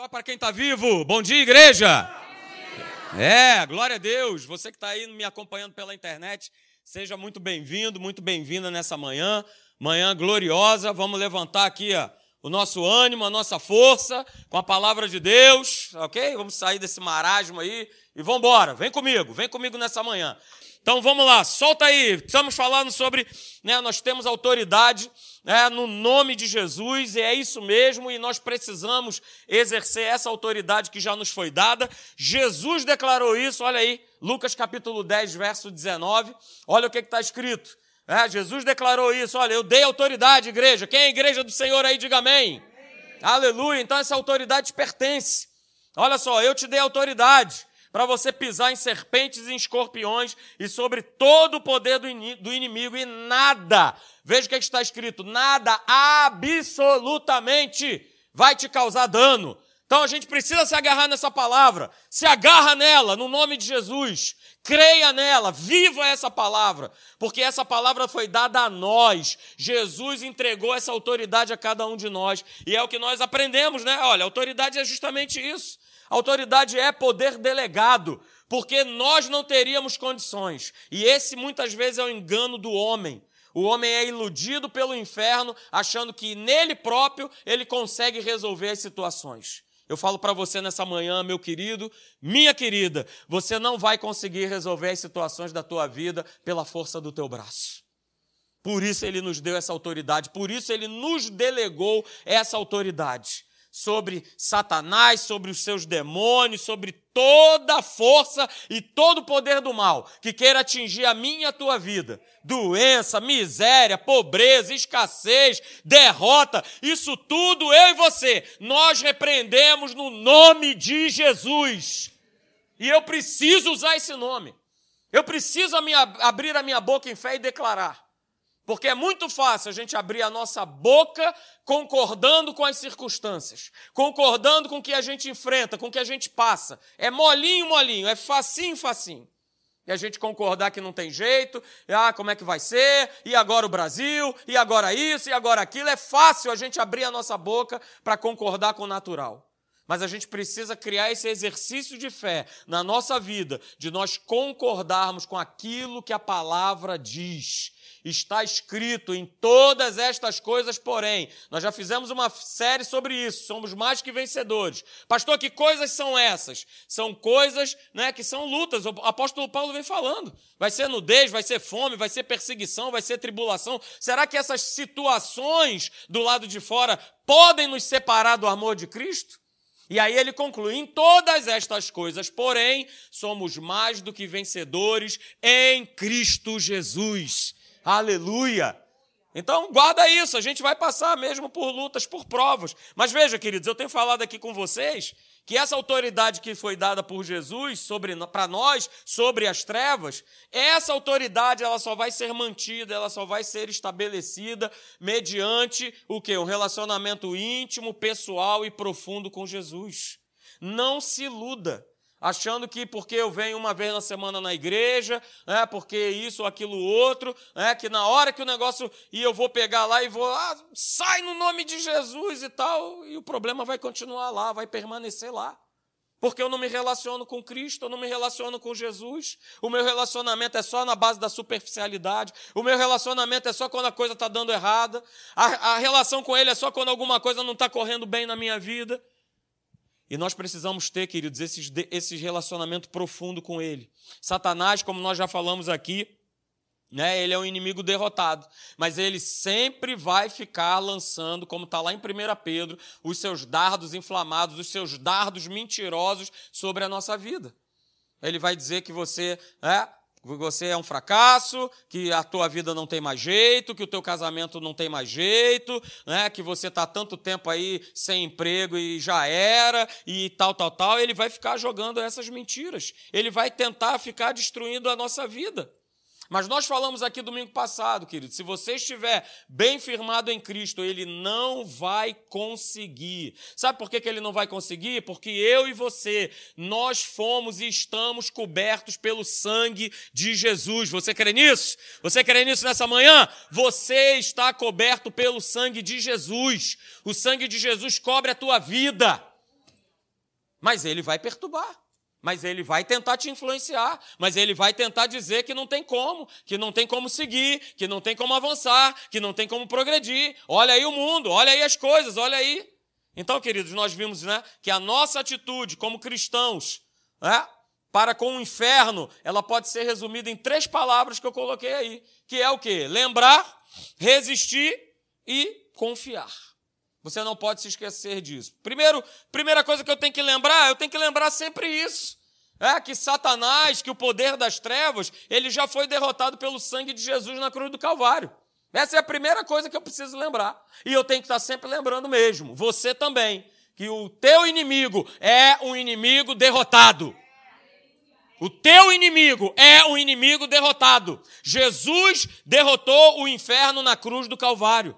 Só para quem está vivo. Bom dia, igreja. É, glória a Deus. Você que está aí me acompanhando pela internet, seja muito bem-vindo, muito bem-vinda nessa manhã. Manhã gloriosa. Vamos levantar aqui ó, o nosso ânimo, a nossa força com a palavra de Deus, ok? Vamos sair desse marasmo aí e vamos embora. Vem comigo, vem comigo nessa manhã. Então vamos lá, solta aí. Estamos falando sobre, né, nós temos autoridade né, no nome de Jesus, e é isso mesmo, e nós precisamos exercer essa autoridade que já nos foi dada. Jesus declarou isso, olha aí, Lucas capítulo 10, verso 19. Olha o que está escrito. É, Jesus declarou isso, olha, eu dei autoridade, igreja. Quem é a igreja do Senhor aí, diga amém. amém. Aleluia, então essa autoridade te pertence. Olha só, eu te dei autoridade para você pisar em serpentes e em escorpiões e sobre todo o poder do inimigo e nada, veja o que está escrito, nada absolutamente vai te causar dano. Então a gente precisa se agarrar nessa palavra, se agarra nela, no nome de Jesus, creia nela, viva essa palavra, porque essa palavra foi dada a nós. Jesus entregou essa autoridade a cada um de nós, e é o que nós aprendemos, né? Olha, autoridade é justamente isso. Autoridade é poder delegado, porque nós não teríamos condições. E esse muitas vezes é o engano do homem. O homem é iludido pelo inferno, achando que nele próprio ele consegue resolver as situações. Eu falo para você nessa manhã, meu querido, minha querida, você não vai conseguir resolver as situações da tua vida pela força do teu braço. Por isso ele nos deu essa autoridade, por isso ele nos delegou essa autoridade sobre Satanás, sobre os seus demônios, sobre toda a força e todo o poder do mal que queira atingir a minha e a tua vida. Doença, miséria, pobreza, escassez, derrota, isso tudo eu e você, nós repreendemos no nome de Jesus. E eu preciso usar esse nome. Eu preciso a minha, abrir a minha boca em fé e declarar. Porque é muito fácil a gente abrir a nossa boca concordando com as circunstâncias, concordando com o que a gente enfrenta, com o que a gente passa. É molinho, molinho, é facinho, facinho. E a gente concordar que não tem jeito, ah, como é que vai ser, e agora o Brasil, e agora isso, e agora aquilo. É fácil a gente abrir a nossa boca para concordar com o natural. Mas a gente precisa criar esse exercício de fé na nossa vida, de nós concordarmos com aquilo que a palavra diz está escrito em todas estas coisas, porém. Nós já fizemos uma série sobre isso, somos mais que vencedores. Pastor, que coisas são essas? São coisas né, que são lutas. O apóstolo Paulo vem falando. Vai ser nudez, vai ser fome, vai ser perseguição, vai ser tribulação. Será que essas situações do lado de fora podem nos separar do amor de Cristo? E aí ele conclui: em todas estas coisas, porém, somos mais do que vencedores em Cristo Jesus. Aleluia! Então, guarda isso, a gente vai passar mesmo por lutas, por provas. Mas veja, queridos, eu tenho falado aqui com vocês que essa autoridade que foi dada por Jesus para nós sobre as trevas, essa autoridade ela só vai ser mantida, ela só vai ser estabelecida mediante o que? Um relacionamento íntimo, pessoal e profundo com Jesus. Não se iluda achando que porque eu venho uma vez na semana na igreja, é porque isso ou aquilo outro, é que na hora que o negócio e eu vou pegar lá e vou, ah, sai no nome de Jesus e tal, e o problema vai continuar lá, vai permanecer lá. Porque eu não me relaciono com Cristo, eu não me relaciono com Jesus. O meu relacionamento é só na base da superficialidade. O meu relacionamento é só quando a coisa está dando errada. A, a relação com Ele é só quando alguma coisa não está correndo bem na minha vida. E nós precisamos ter, queridos, esses, esse relacionamento profundo com Ele. Satanás, como nós já falamos aqui, né, ele é um inimigo derrotado, mas ele sempre vai ficar lançando, como está lá em 1 Pedro, os seus dardos inflamados, os seus dardos mentirosos sobre a nossa vida. Ele vai dizer que você é, você é um fracasso, que a tua vida não tem mais jeito, que o teu casamento não tem mais jeito, né? que você está tanto tempo aí sem emprego e já era, e tal, tal, tal. Ele vai ficar jogando essas mentiras. Ele vai tentar ficar destruindo a nossa vida. Mas nós falamos aqui domingo passado, querido, se você estiver bem firmado em Cristo, ele não vai conseguir. Sabe por que, que ele não vai conseguir? Porque eu e você, nós fomos e estamos cobertos pelo sangue de Jesus. Você crê nisso? Você crê nisso nessa manhã? Você está coberto pelo sangue de Jesus. O sangue de Jesus cobre a tua vida. Mas ele vai perturbar. Mas ele vai tentar te influenciar, mas ele vai tentar dizer que não tem como, que não tem como seguir, que não tem como avançar, que não tem como progredir. Olha aí o mundo, olha aí as coisas, olha aí. Então, queridos, nós vimos né, que a nossa atitude como cristãos né, para com o inferno, ela pode ser resumida em três palavras que eu coloquei aí, que é o quê? Lembrar, resistir e confiar. Você não pode se esquecer disso. Primeiro, primeira coisa que eu tenho que lembrar, eu tenho que lembrar sempre isso. É que Satanás, que o poder das trevas, ele já foi derrotado pelo sangue de Jesus na cruz do Calvário. Essa é a primeira coisa que eu preciso lembrar. E eu tenho que estar sempre lembrando mesmo. Você também. Que o teu inimigo é um inimigo derrotado. O teu inimigo é um inimigo derrotado. Jesus derrotou o inferno na cruz do Calvário.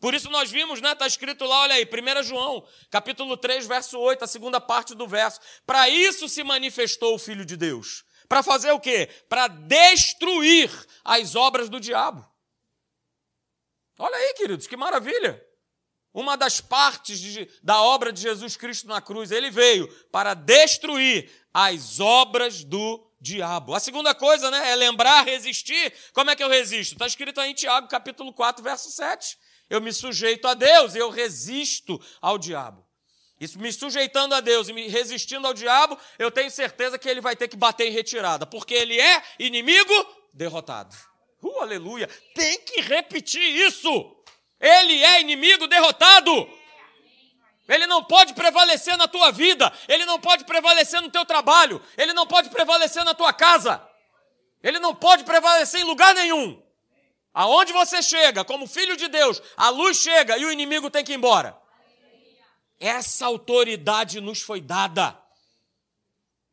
Por isso nós vimos, né? Está escrito lá, olha aí, 1 João, capítulo 3, verso 8, a segunda parte do verso. Para isso se manifestou o Filho de Deus. Para fazer o quê? Para destruir as obras do diabo. Olha aí, queridos, que maravilha. Uma das partes de, da obra de Jesus Cristo na cruz, ele veio para destruir as obras do diabo. A segunda coisa, né, é lembrar, resistir. Como é que eu resisto? Está escrito aí em Tiago, capítulo 4, verso 7 eu me sujeito a Deus, eu resisto ao diabo. Isso me sujeitando a Deus e me resistindo ao diabo, eu tenho certeza que ele vai ter que bater em retirada, porque ele é inimigo derrotado. Uh, aleluia! Tem que repetir isso. Ele é inimigo derrotado. Ele não pode prevalecer na tua vida, ele não pode prevalecer no teu trabalho, ele não pode prevalecer na tua casa. Ele não pode prevalecer em lugar nenhum. Aonde você chega, como filho de Deus, a luz chega e o inimigo tem que ir embora. Essa autoridade nos foi dada.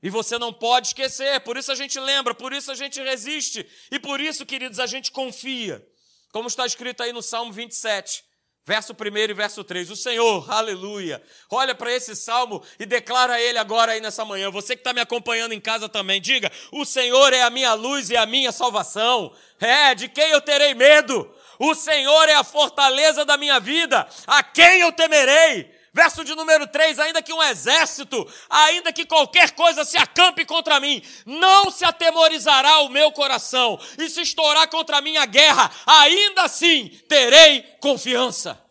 E você não pode esquecer, por isso a gente lembra, por isso a gente resiste, e por isso, queridos, a gente confia. Como está escrito aí no Salmo 27. Verso 1 e verso 3. O Senhor, aleluia. Olha para esse salmo e declara ele agora aí nessa manhã. Você que está me acompanhando em casa também, diga: O Senhor é a minha luz e a minha salvação. É, de quem eu terei medo? O Senhor é a fortaleza da minha vida. A quem eu temerei? Verso de número 3: ainda que um exército, ainda que qualquer coisa se acampe contra mim, não se atemorizará o meu coração, e se estourar contra mim a guerra, ainda assim terei confiança.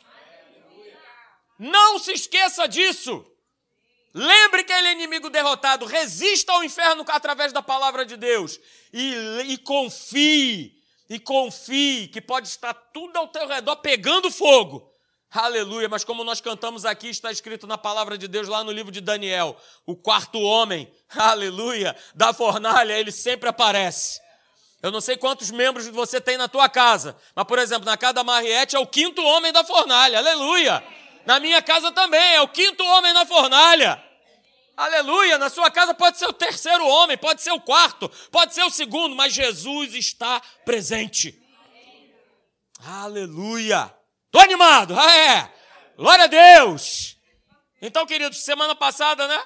Não se esqueça disso. Lembre que ele é inimigo derrotado. Resista ao inferno através da palavra de Deus. E, e confie, e confie que pode estar tudo ao teu redor pegando fogo Aleluia, mas como nós cantamos aqui, está escrito na palavra de Deus lá no livro de Daniel, o quarto homem, aleluia, da fornalha, ele sempre aparece. Eu não sei quantos membros você tem na tua casa, mas, por exemplo, na casa da Mariette é o quinto homem da fornalha, aleluia. Na minha casa também é o quinto homem na fornalha. Aleluia! Na sua casa pode ser o terceiro homem, pode ser o quarto, pode ser o segundo, mas Jesus está presente. Aleluia! Tô animado, ah é! Glória a Deus! Então, queridos, semana passada, né?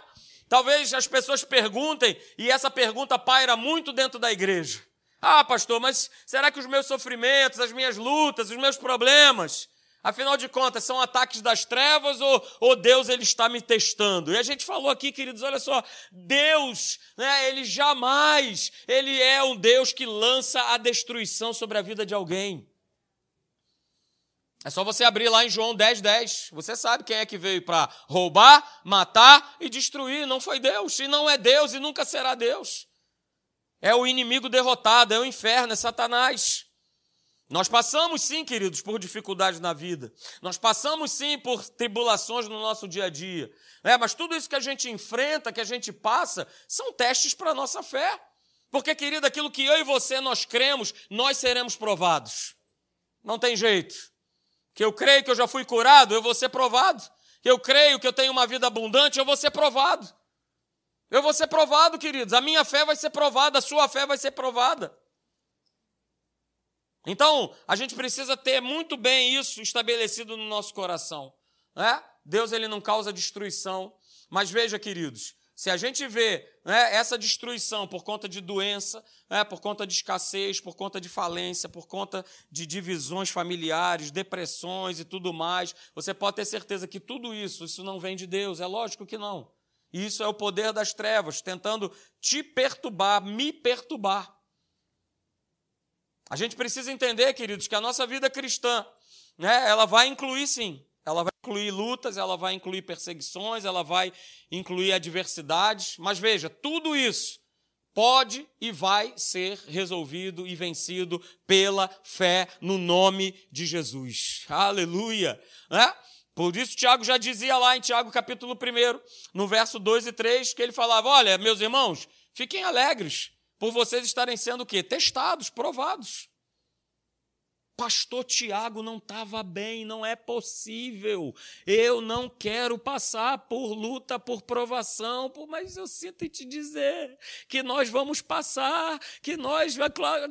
Talvez as pessoas perguntem, e essa pergunta paira muito dentro da igreja. Ah, pastor, mas será que os meus sofrimentos, as minhas lutas, os meus problemas, afinal de contas, são ataques das trevas ou, ou Deus ele está me testando? E a gente falou aqui, queridos, olha só, Deus, né, ele jamais, ele é um Deus que lança a destruição sobre a vida de alguém. É só você abrir lá em João 10, 10. Você sabe quem é que veio para roubar, matar e destruir. Não foi Deus. E não é Deus e nunca será Deus. É o inimigo derrotado, é o inferno, é Satanás. Nós passamos sim, queridos, por dificuldades na vida. Nós passamos sim por tribulações no nosso dia a dia. É, mas tudo isso que a gente enfrenta, que a gente passa, são testes para a nossa fé. Porque, querido, aquilo que eu e você nós cremos, nós seremos provados. Não tem jeito que eu creio que eu já fui curado, eu vou ser provado. Que eu creio que eu tenho uma vida abundante, eu vou ser provado. Eu vou ser provado, queridos. A minha fé vai ser provada, a sua fé vai ser provada. Então, a gente precisa ter muito bem isso estabelecido no nosso coração. Né? Deus ele não causa destruição. Mas veja, queridos, se a gente vê né, essa destruição por conta de doença, né, por conta de escassez, por conta de falência, por conta de divisões familiares, depressões e tudo mais, você pode ter certeza que tudo isso, isso não vem de Deus. É lógico que não. Isso é o poder das trevas, tentando te perturbar, me perturbar. A gente precisa entender, queridos, que a nossa vida cristã, né, ela vai incluir sim, ela vai incluir lutas, ela vai incluir perseguições, ela vai incluir adversidades, mas veja, tudo isso pode e vai ser resolvido e vencido pela fé no nome de Jesus. Aleluia! Né? Por isso, Tiago já dizia lá em Tiago capítulo 1, no verso 2 e 3, que ele falava: Olha, meus irmãos, fiquem alegres por vocês estarem sendo o quê? Testados, provados. Pastor Tiago não estava bem, não é possível. Eu não quero passar por luta, por provação, mas eu sinto te dizer que nós vamos passar, que nós,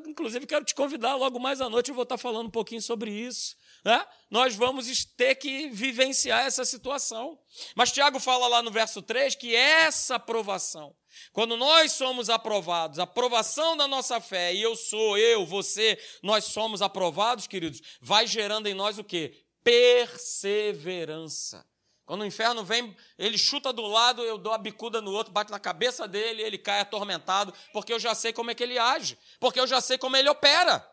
inclusive quero te convidar logo mais à noite, eu vou estar falando um pouquinho sobre isso. Né? Nós vamos ter que vivenciar essa situação. Mas Tiago fala lá no verso 3 que essa aprovação, quando nós somos aprovados, a aprovação da nossa fé, e eu sou, eu, você, nós somos aprovados, queridos, vai gerando em nós o quê? Perseverança. Quando o inferno vem, ele chuta do lado, eu dou a bicuda no outro, bate na cabeça dele, ele cai atormentado, porque eu já sei como é que ele age, porque eu já sei como ele opera.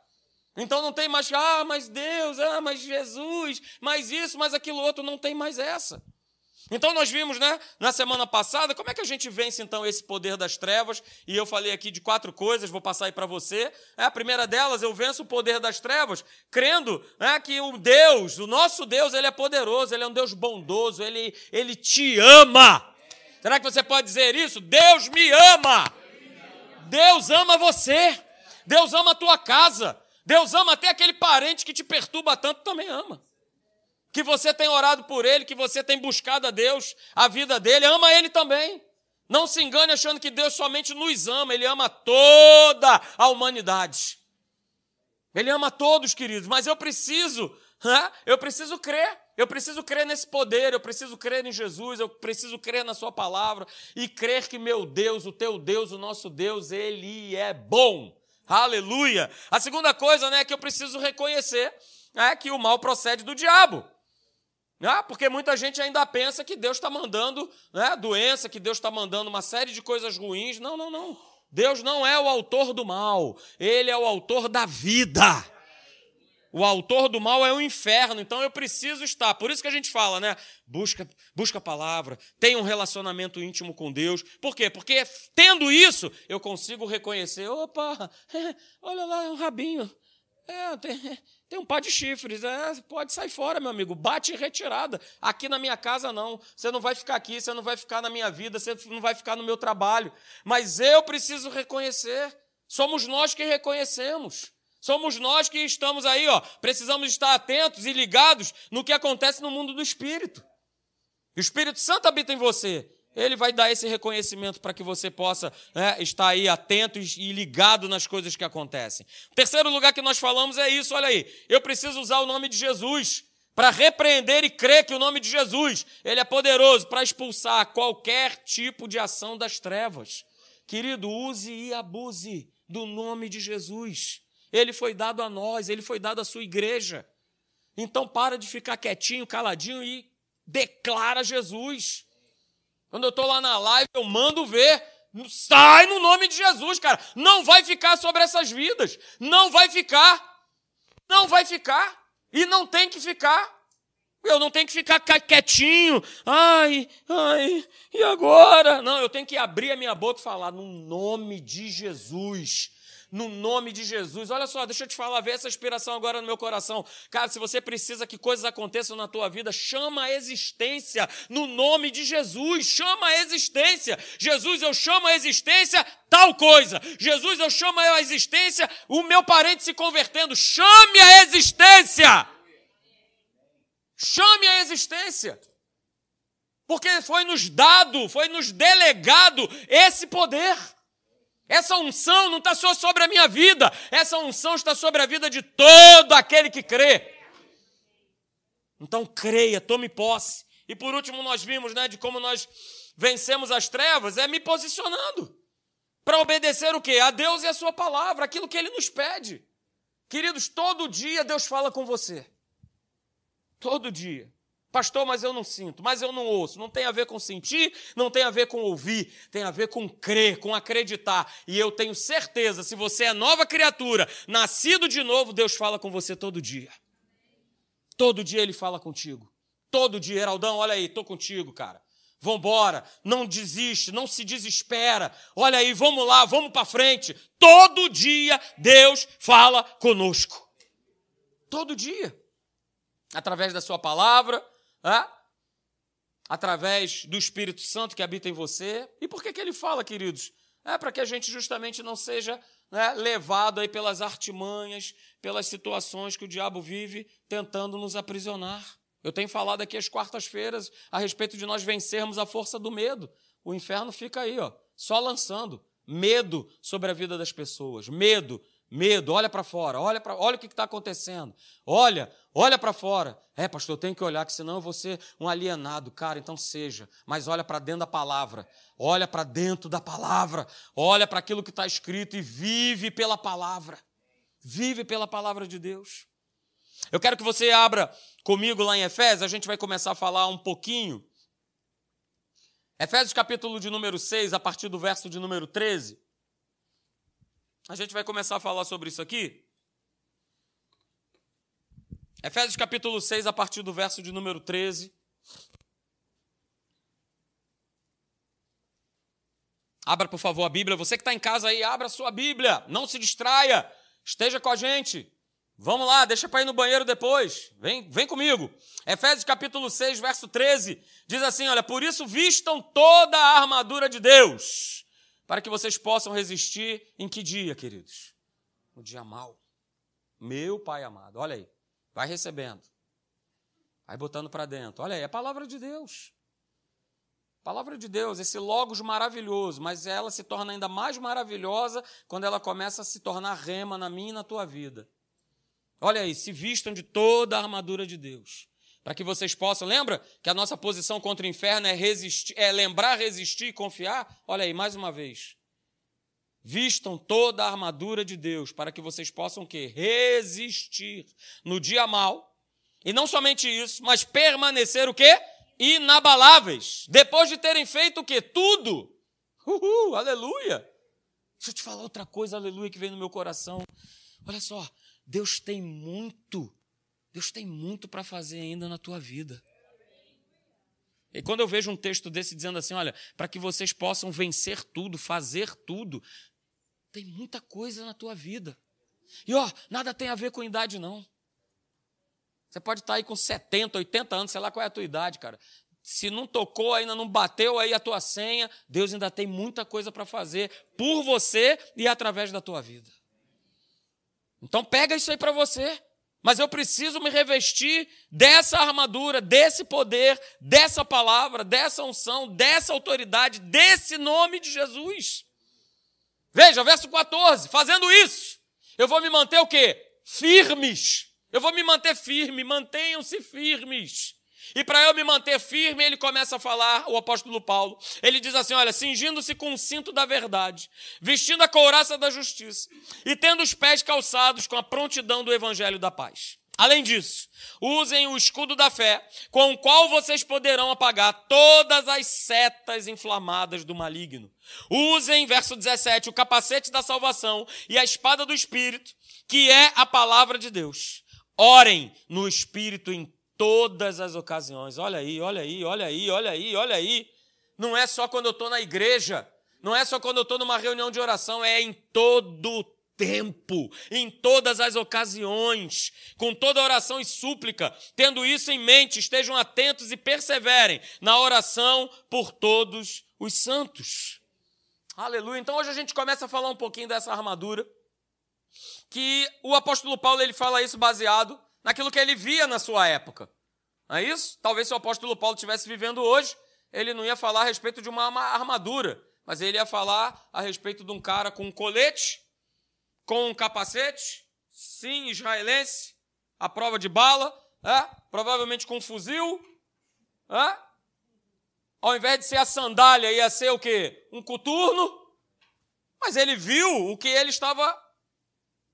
Então não tem mais, ah, mas Deus, ah, mas Jesus, mas isso, mas aquilo outro, não tem mais essa. Então nós vimos, né, na semana passada, como é que a gente vence então esse poder das trevas? E eu falei aqui de quatro coisas, vou passar aí para você. É, a primeira delas, eu venço o poder das trevas, crendo né, que o Deus, o nosso Deus, ele é poderoso, ele é um Deus bondoso, ele, ele te ama. Será que você pode dizer isso? Deus me ama. Deus ama você. Deus ama a tua casa. Deus ama até aquele parente que te perturba tanto, também ama. Que você tem orado por ele, que você tem buscado a Deus, a vida dele, ama ele também. Não se engane achando que Deus somente nos ama, ele ama toda a humanidade. Ele ama todos, queridos, mas eu preciso, eu preciso crer. Eu preciso crer nesse poder, eu preciso crer em Jesus, eu preciso crer na Sua palavra e crer que meu Deus, o teu Deus, o nosso Deus, Ele é bom. Aleluia! A segunda coisa né, que eu preciso reconhecer é que o mal procede do diabo. Ah, porque muita gente ainda pensa que Deus está mandando né, doença, que Deus está mandando uma série de coisas ruins. Não, não, não. Deus não é o autor do mal, Ele é o autor da vida. O autor do mal é o inferno, então eu preciso estar. Por isso que a gente fala, né? Busca, busca a palavra, tenha um relacionamento íntimo com Deus. Por quê? Porque tendo isso, eu consigo reconhecer: opa, olha lá, é um rabinho. É, tem, tem um par de chifres. É, pode sair fora, meu amigo. Bate em retirada. Aqui na minha casa, não. Você não vai ficar aqui, você não vai ficar na minha vida, você não vai ficar no meu trabalho. Mas eu preciso reconhecer. Somos nós que reconhecemos. Somos nós que estamos aí, ó, precisamos estar atentos e ligados no que acontece no mundo do espírito. O Espírito Santo habita em você. Ele vai dar esse reconhecimento para que você possa né, estar aí atento e ligado nas coisas que acontecem. O terceiro lugar que nós falamos é isso, olha aí. Eu preciso usar o nome de Jesus para repreender e crer que o nome de Jesus, ele é poderoso para expulsar qualquer tipo de ação das trevas. Querido, use e abuse do nome de Jesus. Ele foi dado a nós, ele foi dado à sua igreja. Então para de ficar quietinho, caladinho e declara Jesus. Quando eu estou lá na live, eu mando ver. Sai no nome de Jesus, cara. Não vai ficar sobre essas vidas. Não vai ficar. Não vai ficar. E não tem que ficar. Eu não tenho que ficar quietinho. Ai, ai, e agora? Não, eu tenho que abrir a minha boca e falar no nome de Jesus no nome de Jesus. Olha só, deixa eu te falar, vê essa inspiração agora no meu coração. Cara, se você precisa que coisas aconteçam na tua vida, chama a existência no nome de Jesus. Chama a existência. Jesus, eu chamo a existência tal coisa. Jesus, eu chamo a existência o meu parente se convertendo. Chame a existência. Chame a existência. Porque foi nos dado, foi nos delegado esse poder. Essa unção não está só sobre a minha vida, essa unção está sobre a vida de todo aquele que crê. Então creia, tome posse. E por último, nós vimos né, de como nós vencemos as trevas, é me posicionando. Para obedecer o quê? A Deus e a sua palavra, aquilo que Ele nos pede. Queridos, todo dia Deus fala com você. Todo dia. Pastor, mas eu não sinto, mas eu não ouço. Não tem a ver com sentir, não tem a ver com ouvir, tem a ver com crer, com acreditar. E eu tenho certeza, se você é nova criatura, nascido de novo, Deus fala com você todo dia. Todo dia ele fala contigo. Todo dia, Heraldão, olha aí, estou contigo, cara. Vambora, não desiste, não se desespera. Olha aí, vamos lá, vamos para frente. Todo dia Deus fala conosco. Todo dia. Através da sua palavra, é? através do Espírito Santo que habita em você. E por que, que ele fala, queridos? É para que a gente justamente não seja né, levado aí pelas artimanhas, pelas situações que o diabo vive tentando nos aprisionar. Eu tenho falado aqui às quartas-feiras a respeito de nós vencermos a força do medo. O inferno fica aí, ó, só lançando medo sobre a vida das pessoas. Medo, medo. Olha para fora, olha para, olha o que está acontecendo. Olha, olha para fora. É, pastor, eu tenho que olhar, que senão eu vou ser um alienado, cara. Então seja. Mas olha para dentro da palavra. Olha para dentro da palavra. Olha para aquilo que está escrito e vive pela palavra. Vive pela palavra de Deus. Eu quero que você abra comigo lá em Efésios, a gente vai começar a falar um pouquinho. Efésios capítulo de número 6, a partir do verso de número 13. A gente vai começar a falar sobre isso aqui. Efésios capítulo 6, a partir do verso de número 13. Abra, por favor, a Bíblia. Você que está em casa aí, abra a sua Bíblia. Não se distraia. Esteja com a gente. Vamos lá, deixa para ir no banheiro depois. Vem, vem comigo. Efésios capítulo 6, verso 13, diz assim: Olha, por isso vistam toda a armadura de Deus, para que vocês possam resistir em que dia, queridos? No dia mau. Meu Pai amado, olha aí. Vai recebendo. Vai botando para dentro. Olha aí, é a palavra de Deus. Palavra de Deus, esse logos maravilhoso, mas ela se torna ainda mais maravilhosa quando ela começa a se tornar rema na minha e na tua vida. Olha aí, se vistam de toda a armadura de Deus. Para que vocês possam, lembra que a nossa posição contra o inferno é resistir, é lembrar, resistir e confiar? Olha aí, mais uma vez. Vistam toda a armadura de Deus para que vocês possam o quê? Resistir no dia mal. E não somente isso, mas permanecer o quê? Inabaláveis. Depois de terem feito o quê? Tudo. Uhul, aleluia. Deixa eu te falar outra coisa, aleluia, que vem no meu coração. Olha só, Deus tem muito, Deus tem muito para fazer ainda na tua vida. E quando eu vejo um texto desse dizendo assim, olha, para que vocês possam vencer tudo, fazer tudo, tem muita coisa na tua vida. E ó, nada tem a ver com idade, não. Você pode estar aí com 70, 80 anos, sei lá qual é a tua idade, cara. Se não tocou, ainda não bateu aí a tua senha, Deus ainda tem muita coisa para fazer por você e através da tua vida. Então pega isso aí para você. Mas eu preciso me revestir dessa armadura, desse poder, dessa palavra, dessa unção, dessa autoridade, desse nome de Jesus. Veja, verso 14, fazendo isso, eu vou me manter o quê? Firmes. Eu vou me manter firme, mantenham-se firmes. E para eu me manter firme, ele começa a falar, o apóstolo Paulo. Ele diz assim: Olha, cingindo-se com o cinto da verdade, vestindo a couraça da justiça e tendo os pés calçados com a prontidão do evangelho da paz. Além disso, usem o escudo da fé, com o qual vocês poderão apagar todas as setas inflamadas do maligno. Usem, verso 17, o capacete da salvação e a espada do Espírito, que é a palavra de Deus. Orem no Espírito em todas as ocasiões. Olha aí, olha aí, olha aí, olha aí, olha aí. Não é só quando eu estou na igreja, não é só quando eu estou numa reunião de oração, é em todo tempo, em todas as ocasiões, com toda oração e súplica. Tendo isso em mente, estejam atentos e perseverem na oração por todos os santos. Aleluia. Então hoje a gente começa a falar um pouquinho dessa armadura, que o apóstolo Paulo ele fala isso baseado naquilo que ele via na sua época. Não é isso? Talvez se o apóstolo Paulo estivesse vivendo hoje, ele não ia falar a respeito de uma armadura, mas ele ia falar a respeito de um cara com um colete, com um capacete, sim, israelense, à prova de bala, é? provavelmente com um fuzil, é? ao invés de ser a sandália, ia ser o quê? Um coturno. Mas ele viu o que ele estava,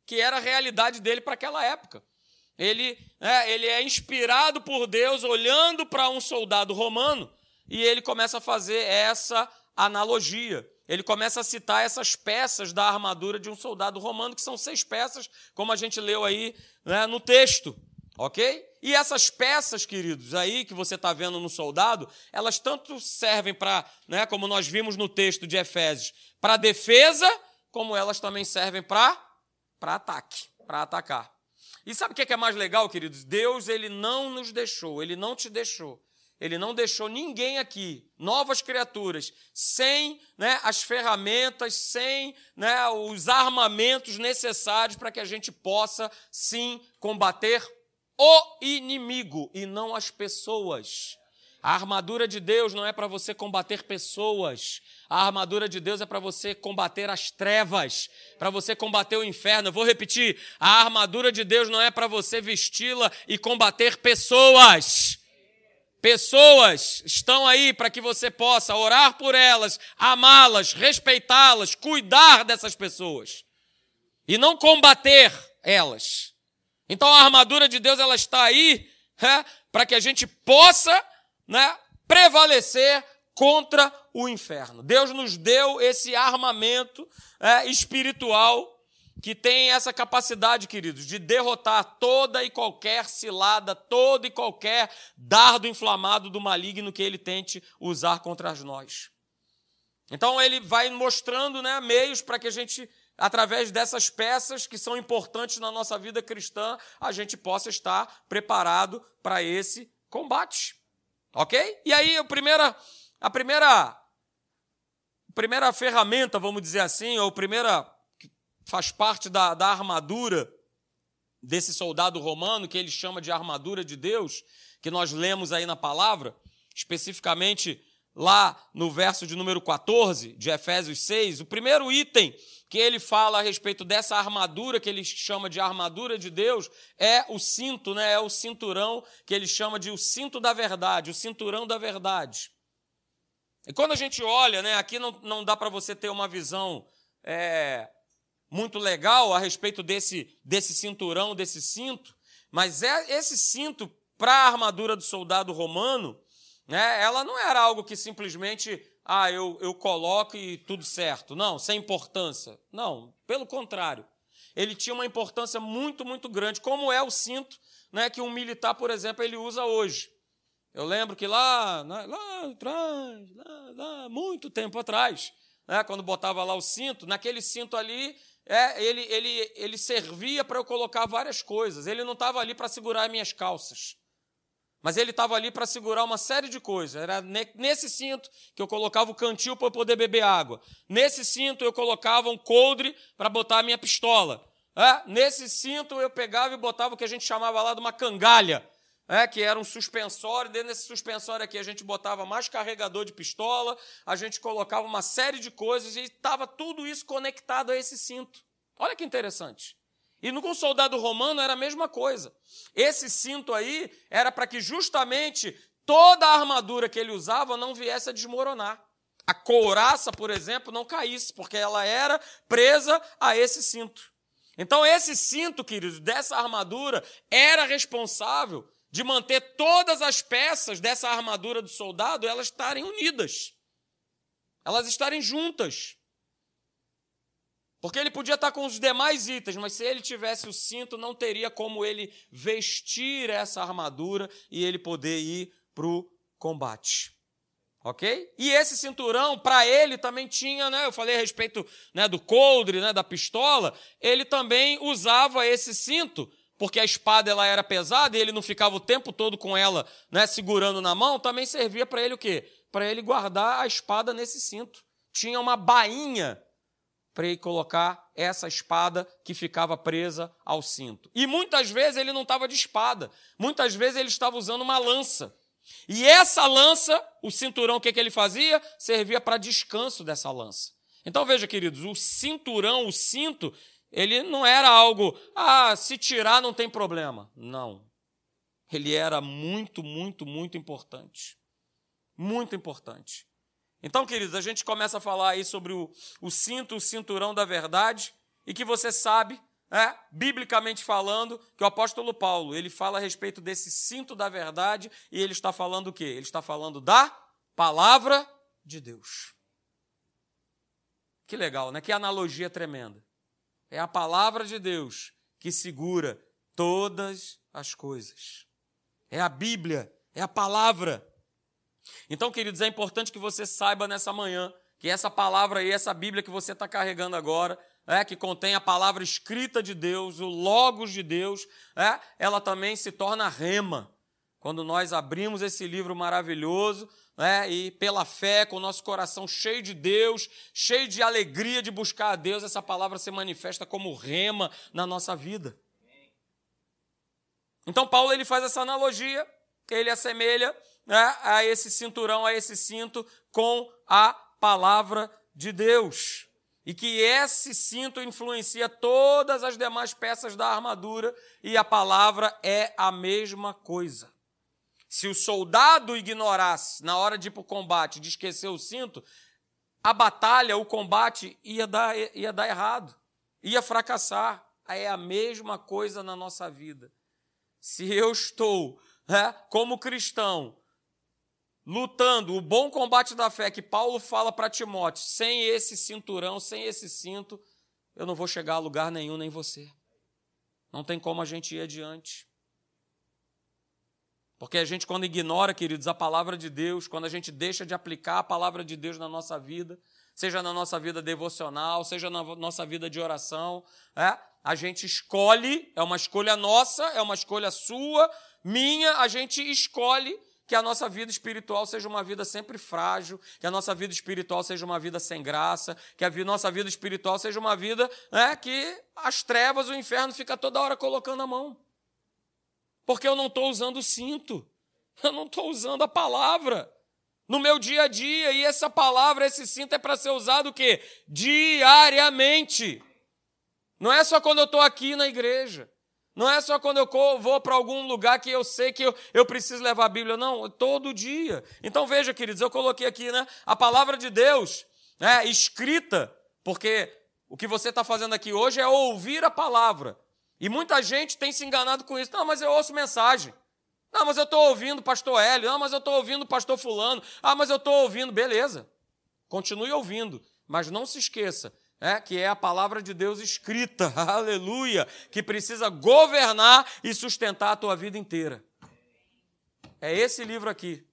que era a realidade dele para aquela época. Ele, é, ele é inspirado por Deus olhando para um soldado romano e ele começa a fazer essa analogia. Ele começa a citar essas peças da armadura de um soldado romano, que são seis peças, como a gente leu aí né, no texto, ok? E essas peças, queridos, aí que você está vendo no soldado, elas tanto servem para, né, como nós vimos no texto de Efésios, para defesa, como elas também servem para ataque, para atacar. E sabe o que é mais legal, queridos? Deus ele não nos deixou, ele não te deixou. Ele não deixou ninguém aqui, novas criaturas, sem né, as ferramentas, sem né, os armamentos necessários para que a gente possa, sim, combater o inimigo e não as pessoas. A armadura de Deus não é para você combater pessoas. A armadura de Deus é para você combater as trevas, para você combater o inferno. Eu vou repetir: a armadura de Deus não é para você vesti-la e combater pessoas. Pessoas estão aí para que você possa orar por elas, amá-las, respeitá-las, cuidar dessas pessoas e não combater elas. Então a armadura de Deus ela está aí é, para que a gente possa né, prevalecer contra o inferno. Deus nos deu esse armamento é, espiritual que tem essa capacidade, queridos, de derrotar toda e qualquer cilada, todo e qualquer dardo inflamado do maligno que ele tente usar contra nós. Então ele vai mostrando né, meios para que a gente, através dessas peças que são importantes na nossa vida cristã, a gente possa estar preparado para esse combate. Ok? E aí, a primeira, a primeira, a primeira ferramenta, vamos dizer assim, ou a primeira que faz parte da, da armadura desse soldado romano, que ele chama de armadura de Deus, que nós lemos aí na palavra, especificamente lá no verso de número 14 de Efésios 6, o primeiro item que ele fala a respeito dessa armadura que ele chama de armadura de Deus é o cinto, né? É o cinturão que ele chama de o cinto da verdade, o cinturão da verdade. E quando a gente olha, né? Aqui não, não dá para você ter uma visão é, muito legal a respeito desse, desse cinturão, desse cinto, mas é esse cinto para a armadura do soldado romano, né? Ela não era algo que simplesmente ah, eu, eu coloco e tudo certo. Não, sem importância. Não, pelo contrário. Ele tinha uma importância muito, muito grande, como é o cinto né, que um militar, por exemplo, ele usa hoje. Eu lembro que lá, né, lá atrás, lá, lá, muito tempo atrás, né, quando botava lá o cinto, naquele cinto ali, é, ele, ele, ele servia para eu colocar várias coisas. Ele não estava ali para segurar minhas calças. Mas ele estava ali para segurar uma série de coisas. Era nesse cinto que eu colocava o cantil para poder beber água. Nesse cinto eu colocava um coldre para botar a minha pistola. É? Nesse cinto eu pegava e botava o que a gente chamava lá de uma cangalha, é? que era um suspensório. Dentro desse suspensório aqui a gente botava mais carregador de pistola, a gente colocava uma série de coisas e estava tudo isso conectado a esse cinto. Olha que interessante. E no soldado romano era a mesma coisa. Esse cinto aí era para que justamente toda a armadura que ele usava não viesse a desmoronar. A couraça, por exemplo, não caísse, porque ela era presa a esse cinto. Então, esse cinto, queridos, dessa armadura, era responsável de manter todas as peças dessa armadura do soldado elas estarem unidas, elas estarem juntas. Porque ele podia estar com os demais itens, mas se ele tivesse o cinto, não teria como ele vestir essa armadura e ele poder ir para o combate. Ok? E esse cinturão, para ele também tinha, né? Eu falei a respeito né, do coldre, né, da pistola. Ele também usava esse cinto, porque a espada ela era pesada e ele não ficava o tempo todo com ela né, segurando na mão. Também servia para ele o quê? Para ele guardar a espada nesse cinto. Tinha uma bainha para colocar essa espada que ficava presa ao cinto. E muitas vezes ele não estava de espada, muitas vezes ele estava usando uma lança. E essa lança, o cinturão, o que, que ele fazia? Servia para descanso dessa lança. Então veja, queridos, o cinturão, o cinto, ele não era algo, ah, se tirar não tem problema. Não. Ele era muito, muito, muito importante. Muito importante. Então, queridos, a gente começa a falar aí sobre o, o cinto, o cinturão da verdade, e que você sabe é, biblicamente falando, que o apóstolo Paulo, ele fala a respeito desse cinto da verdade e ele está falando o quê? Ele está falando da palavra de Deus. Que legal, né? Que analogia tremenda. É a palavra de Deus que segura todas as coisas. É a Bíblia, é a palavra. Então, queridos, é importante que você saiba nessa manhã que essa palavra aí, essa Bíblia que você está carregando agora, é, que contém a palavra escrita de Deus, o Logos de Deus, é, ela também se torna rema. Quando nós abrimos esse livro maravilhoso, é, e pela fé, com o nosso coração cheio de Deus, cheio de alegria de buscar a Deus, essa palavra se manifesta como rema na nossa vida. Então, Paulo ele faz essa analogia, ele assemelha né, a esse cinturão, a esse cinto, com a palavra de Deus e que esse cinto influencia todas as demais peças da armadura e a palavra é a mesma coisa. Se o soldado ignorasse na hora de ir para o combate, de esquecer o cinto, a batalha, o combate ia dar, ia dar errado, ia fracassar. É a mesma coisa na nossa vida. Se eu estou, né, como cristão, lutando o bom combate da fé que Paulo fala para Timóteo, sem esse cinturão, sem esse cinto, eu não vou chegar a lugar nenhum, nem você. Não tem como a gente ir adiante. Porque a gente, quando ignora, queridos, a palavra de Deus, quando a gente deixa de aplicar a palavra de Deus na nossa vida, seja na nossa vida devocional, seja na nossa vida de oração, é? a gente escolhe, é uma escolha nossa, é uma escolha sua, minha, a gente escolhe que a nossa vida espiritual seja uma vida sempre frágil, que a nossa vida espiritual seja uma vida sem graça, que a nossa vida espiritual seja uma vida né, que as trevas, o inferno fica toda hora colocando a mão. Porque eu não estou usando o cinto, eu não estou usando a palavra no meu dia a dia, e essa palavra, esse cinto é para ser usado o quê? Diariamente. Não é só quando eu estou aqui na igreja. Não é só quando eu vou para algum lugar que eu sei que eu, eu preciso levar a Bíblia, não, todo dia. Então veja, queridos, eu coloquei aqui né, a palavra de Deus né, escrita, porque o que você está fazendo aqui hoje é ouvir a palavra. E muita gente tem se enganado com isso. Não, mas eu ouço mensagem. Não, mas eu estou ouvindo pastor Hélio. Não, mas eu estou ouvindo pastor fulano. Ah, mas eu estou ouvindo. Beleza. Continue ouvindo. Mas não se esqueça é, que é a palavra de Deus escrita, aleluia, que precisa governar e sustentar a tua vida inteira. É esse livro aqui.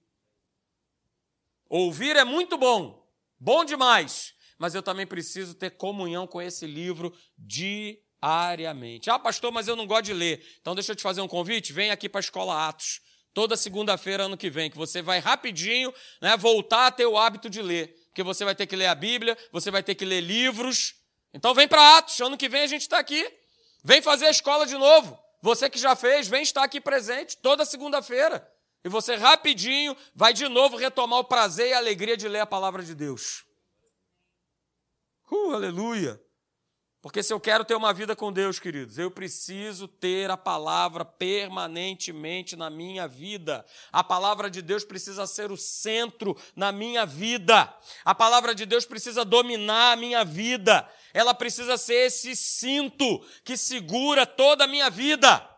Ouvir é muito bom, bom demais, mas eu também preciso ter comunhão com esse livro diariamente. Ah, pastor, mas eu não gosto de ler. Então deixa eu te fazer um convite, vem aqui para a Escola Atos. Toda segunda-feira, ano que vem, que você vai rapidinho né, voltar a ter o hábito de ler porque você vai ter que ler a Bíblia, você vai ter que ler livros. Então vem para Atos, ano que vem a gente está aqui. Vem fazer a escola de novo. Você que já fez, vem estar aqui presente toda segunda-feira. E você rapidinho vai de novo retomar o prazer e a alegria de ler a palavra de Deus. Uh, aleluia! Porque se eu quero ter uma vida com Deus, queridos, eu preciso ter a palavra permanentemente na minha vida. A palavra de Deus precisa ser o centro na minha vida. A palavra de Deus precisa dominar a minha vida. Ela precisa ser esse cinto que segura toda a minha vida.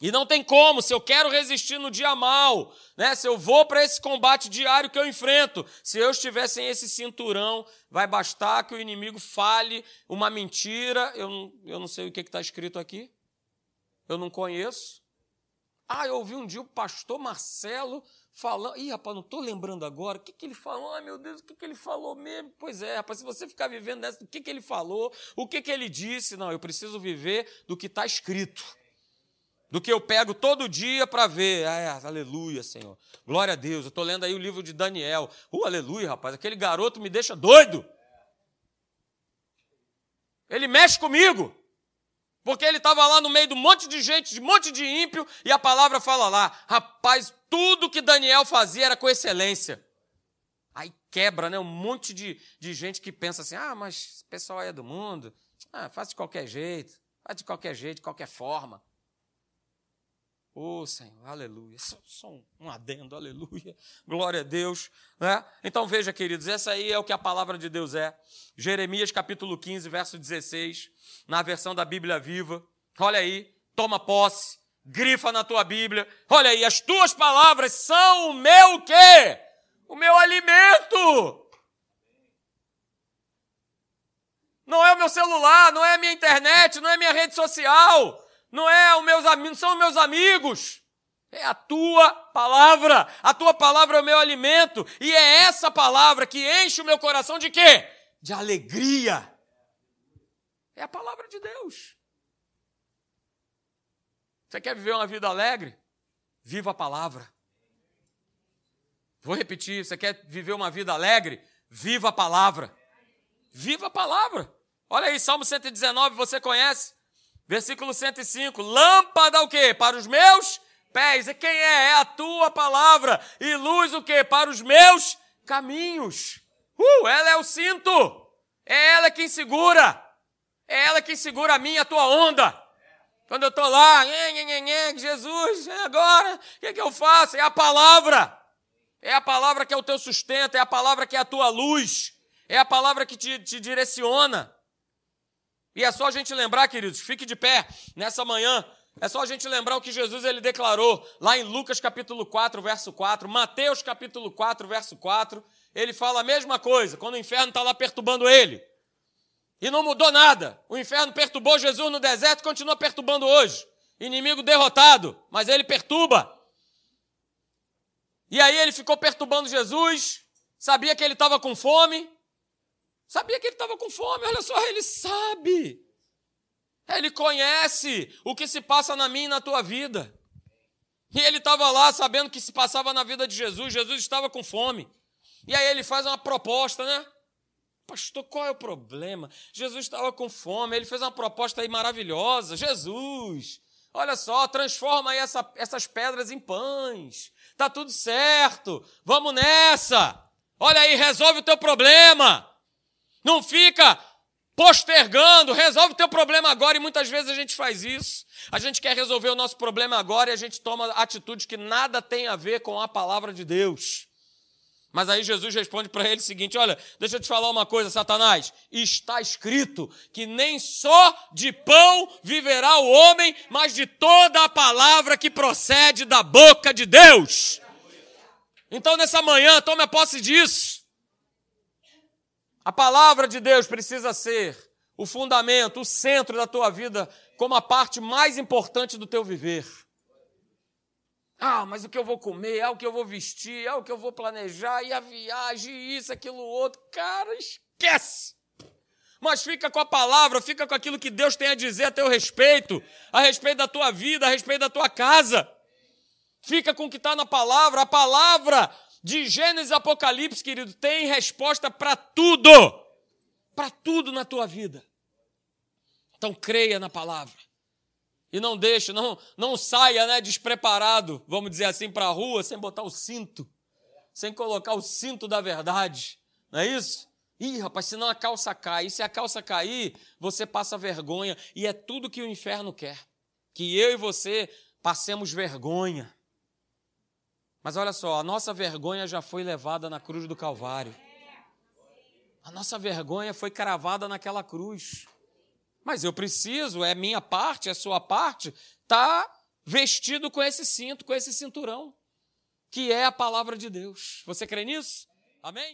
E não tem como, se eu quero resistir no dia mal, né? se eu vou para esse combate diário que eu enfrento, se eu estiver sem esse cinturão, vai bastar que o inimigo fale uma mentira. Eu não, eu não sei o que está escrito aqui, eu não conheço. Ah, eu ouvi um dia o pastor Marcelo falando. Ih, rapaz, não estou lembrando agora. O que, que ele falou? Ai, meu Deus, o que, que ele falou mesmo? Pois é, rapaz, se você ficar vivendo dessa, o que, que ele falou, o que, que ele disse, não, eu preciso viver do que está escrito do que eu pego todo dia para ver. Ah, é, aleluia, Senhor. Glória a Deus. Eu estou lendo aí o livro de Daniel. Uh, aleluia, rapaz. Aquele garoto me deixa doido. Ele mexe comigo. Porque ele estava lá no meio de um monte de gente, de um monte de ímpio, e a palavra fala lá, rapaz, tudo que Daniel fazia era com excelência. Aí quebra, né? Um monte de, de gente que pensa assim: ah, mas esse pessoal é do mundo, ah, faz de qualquer jeito, faz de qualquer jeito, de qualquer forma. Oh, Senhor, aleluia. Só, só um, um adendo, aleluia. Glória a Deus. Né? Então veja, queridos, essa aí é o que a palavra de Deus é. Jeremias capítulo 15, verso 16, na versão da Bíblia Viva. Olha aí, toma posse, grifa na tua Bíblia. Olha aí, as tuas palavras são o meu quê? O meu alimento. Não é o meu celular, não é a minha internet, não é a minha rede social não é os meus amigos, são meus amigos. É a tua palavra. A tua palavra é o meu alimento. E é essa palavra que enche o meu coração de quê? De alegria. É a palavra de Deus. Você quer viver uma vida alegre? Viva a palavra. Vou repetir: você quer viver uma vida alegre? Viva a palavra. Viva a palavra. Olha aí, Salmo 119, você conhece? Versículo 105. Lâmpada o quê? Para os meus pés. E quem é? É a tua palavra. E luz o quê? Para os meus caminhos. Uh, ela é o cinto. É ela quem segura. É ela quem segura a minha, a tua onda. Quando eu estou lá, Jesus, agora, o que, que eu faço? É a palavra. É a palavra que é o teu sustento, é a palavra que é a tua luz, é a palavra que te, te direciona. E é só a gente lembrar, queridos, fique de pé nessa manhã. É só a gente lembrar o que Jesus ele declarou lá em Lucas capítulo 4, verso 4, Mateus capítulo 4, verso 4. Ele fala a mesma coisa, quando o inferno está lá perturbando ele. E não mudou nada. O inferno perturbou Jesus no deserto e continua perturbando hoje. Inimigo derrotado, mas ele perturba. E aí ele ficou perturbando Jesus, sabia que ele estava com fome, Sabia que ele estava com fome, olha só, ele sabe. Ele conhece o que se passa na minha e na tua vida. E ele estava lá sabendo o que se passava na vida de Jesus. Jesus estava com fome. E aí ele faz uma proposta, né? Pastor, qual é o problema? Jesus estava com fome, ele fez uma proposta aí maravilhosa. Jesus, olha só, transforma aí essa, essas pedras em pães. Tá tudo certo, vamos nessa. Olha aí, resolve o teu problema. Não fica postergando, resolve o teu problema agora, e muitas vezes a gente faz isso. A gente quer resolver o nosso problema agora e a gente toma atitudes que nada tem a ver com a palavra de Deus. Mas aí Jesus responde para ele o seguinte: Olha, deixa eu te falar uma coisa, Satanás. Está escrito que nem só de pão viverá o homem, mas de toda a palavra que procede da boca de Deus. Então, nessa manhã, tome a posse disso. A palavra de Deus precisa ser o fundamento, o centro da tua vida, como a parte mais importante do teu viver. Ah, mas o que eu vou comer, ah, o que eu vou vestir, ah, o que eu vou planejar, e a viagem, isso, aquilo, outro. Cara, esquece! Mas fica com a palavra, fica com aquilo que Deus tem a dizer a teu respeito, a respeito da tua vida, a respeito da tua casa. Fica com o que está na palavra. A palavra de Gênesis e Apocalipse, querido, tem resposta para tudo. Para tudo na tua vida. Então creia na palavra. E não deixe, não, não saia né, despreparado, vamos dizer assim, para a rua sem botar o cinto. Sem colocar o cinto da verdade. Não é isso? Ih, rapaz, senão a calça cai. E se a calça cair, você passa vergonha. E é tudo que o inferno quer. Que eu e você passemos vergonha. Mas olha só, a nossa vergonha já foi levada na cruz do Calvário. A nossa vergonha foi cravada naquela cruz. Mas eu preciso, é minha parte, é sua parte, tá vestido com esse cinto, com esse cinturão, que é a palavra de Deus. Você crê nisso? Amém?